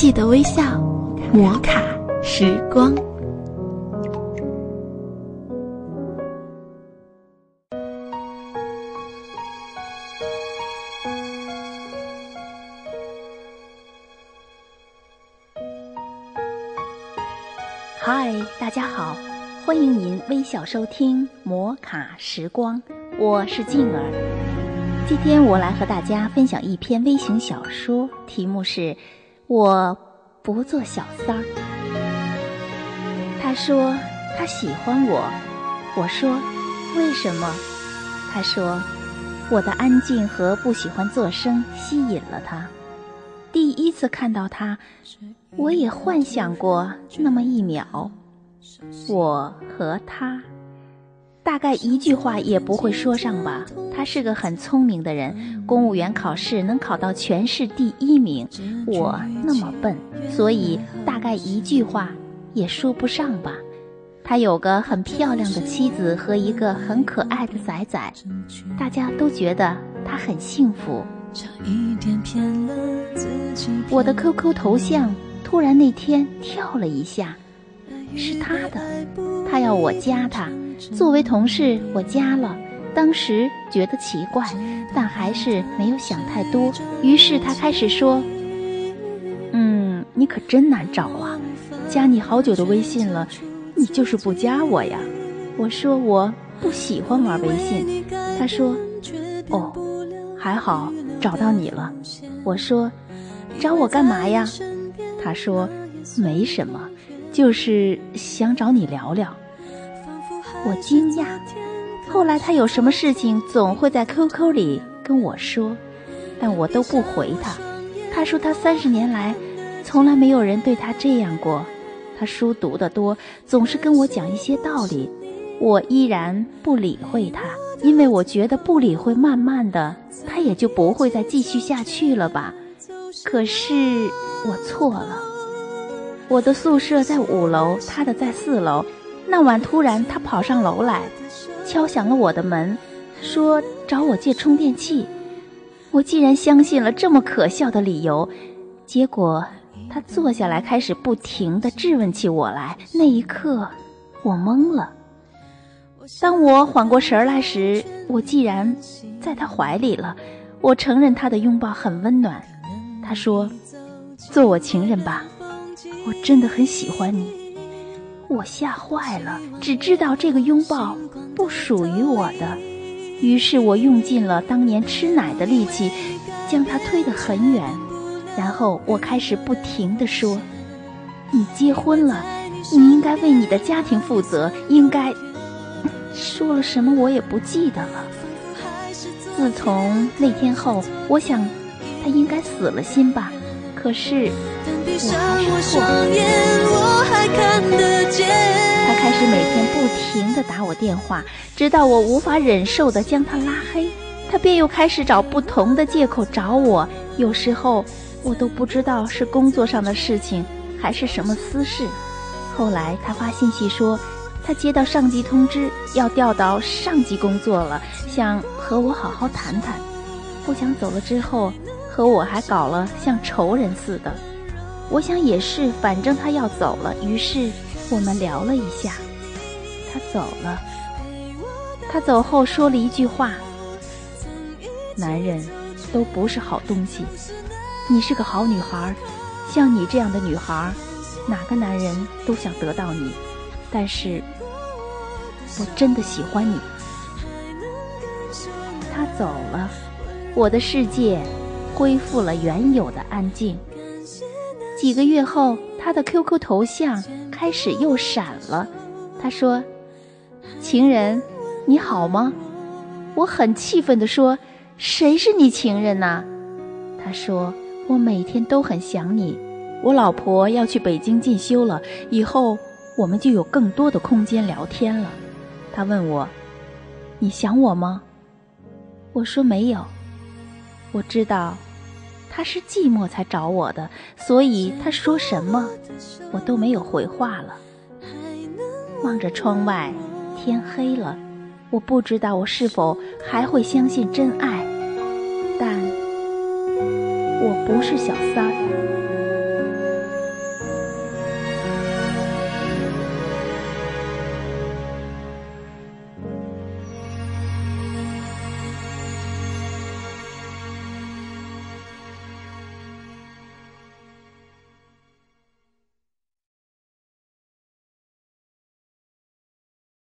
记得微笑，摩卡时光。嗨，大家好，欢迎您微笑收听摩卡时光，我是静儿。今天我来和大家分享一篇微型小说，题目是。我不做小三儿。他说他喜欢我，我说为什么？他说我的安静和不喜欢做声吸引了他。第一次看到他，我也幻想过那么一秒，我和他。大概一句话也不会说上吧。他是个很聪明的人，公务员考试能考到全市第一名。我那么笨，所以大概一句话也说不上吧。他有个很漂亮的妻子和一个很可爱的崽崽，大家都觉得他很幸福。我的 QQ 头像突然那天跳了一下，是他的，他要我加他。作为同事，我加了，当时觉得奇怪，但还是没有想太多。于是他开始说：“嗯，你可真难找啊，加你好久的微信了，你就是不加我呀。”我说：“我不喜欢玩微信。”他说：“哦，还好找到你了。”我说：“找我干嘛呀？”他说：“没什么，就是想找你聊聊。”我惊讶，后来他有什么事情总会在 QQ 里跟我说，但我都不回他。他说他三十年来从来没有人对他这样过。他书读得多，总是跟我讲一些道理，我依然不理会他，因为我觉得不理会，慢慢的他也就不会再继续下去了吧。可是我错了，我的宿舍在五楼，他的在四楼。那晚突然，他跑上楼来，敲响了我的门，说找我借充电器。我竟然相信了这么可笑的理由。结果他坐下来，开始不停地质问起我来。那一刻，我懵了。当我缓过神来时，我竟然在他怀里了。我承认他的拥抱很温暖。他说：“做我情人吧，我真的很喜欢你。”我吓坏了，只知道这个拥抱不属于我的，于是我用尽了当年吃奶的力气，将他推得很远，然后我开始不停地说：“你结婚了，你应该为你的家庭负责，应该……”说了什么我也不记得了。自从那天后，我想他应该死了心吧，可是。我还是错。他开始每天不停地打我电话，直到我无法忍受地将他拉黑，他便又开始找不同的借口找我。有时候我都不知道是工作上的事情还是什么私事。后来他发信息说，他接到上级通知要调到上级工作了，想和我好好谈谈。不想走了之后和我还搞了像仇人似的。我想也是，反正他要走了，于是我们聊了一下。他走了，他走后说了一句话：“男人都不是好东西。你是个好女孩，像你这样的女孩，哪个男人都想得到你。但是，我真的喜欢你。”他走了，我的世界恢复了原有的安静。几个月后，他的 QQ 头像开始又闪了。他说：“情人，你好吗？”我很气愤地说：“谁是你情人呐？”他说：“我每天都很想你。我老婆要去北京进修了，以后我们就有更多的空间聊天了。”他问我：“你想我吗？”我说：“没有。”我知道。他是寂寞才找我的，所以他说什么，我都没有回话了。望着窗外，天黑了，我不知道我是否还会相信真爱，但我不是小三。